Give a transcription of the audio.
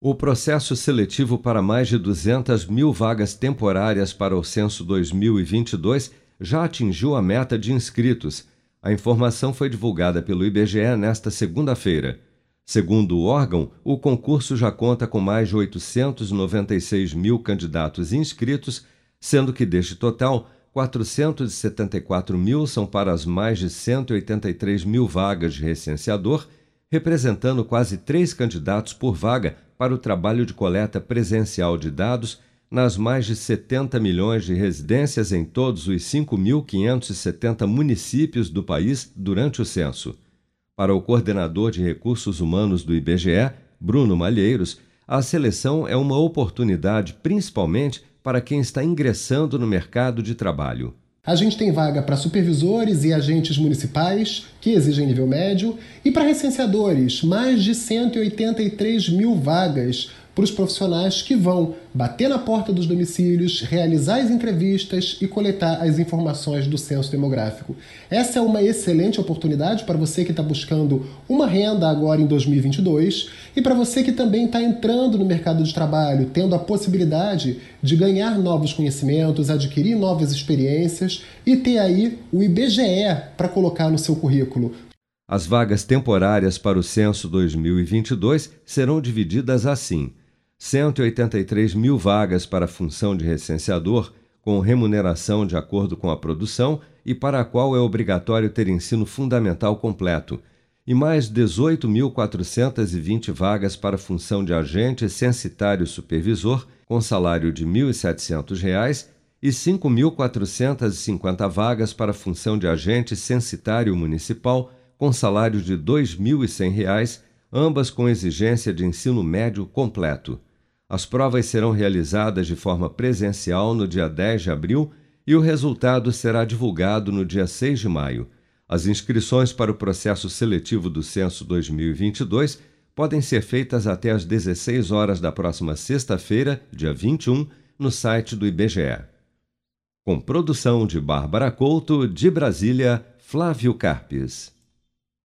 O processo seletivo para mais de 200 mil vagas temporárias para o censo 2022 já atingiu a meta de inscritos. A informação foi divulgada pelo IBGE nesta segunda-feira. Segundo o órgão, o concurso já conta com mais de 896 mil candidatos inscritos, sendo que deste total, 474 mil são para as mais de 183 mil vagas de recenseador, representando quase três candidatos por vaga para o trabalho de coleta presencial de dados nas mais de 70 milhões de residências em todos os 5.570 municípios do país durante o censo. Para o coordenador de recursos humanos do IBGE, Bruno Malheiros, a seleção é uma oportunidade principalmente para quem está ingressando no mercado de trabalho. A gente tem vaga para supervisores e agentes municipais, que exigem nível médio, e para recenseadores, mais de 183 mil vagas para os profissionais que vão bater na porta dos domicílios, realizar as entrevistas e coletar as informações do censo demográfico. Essa é uma excelente oportunidade para você que está buscando uma renda agora em 2022 e para você que também está entrando no mercado de trabalho, tendo a possibilidade de ganhar novos conhecimentos, adquirir novas experiências e ter aí o IBGE para colocar no seu currículo. As vagas temporárias para o censo 2022 serão divididas assim: 183 mil vagas para a função de recenseador, com remuneração de acordo com a produção e para a qual é obrigatório ter ensino fundamental completo, e mais 18.420 vagas para a função de agente censitário supervisor, com salário de R$ 1.700, e 5.450 vagas para a função de agente censitário municipal, com salário de R$ 2.100, ambas com exigência de ensino médio completo. As provas serão realizadas de forma presencial no dia 10 de abril e o resultado será divulgado no dia 6 de maio. As inscrições para o processo seletivo do Censo 2022 podem ser feitas até às 16 horas da próxima sexta-feira, dia 21, no site do IBGE. Com produção de Bárbara Couto, de Brasília, Flávio Carpes.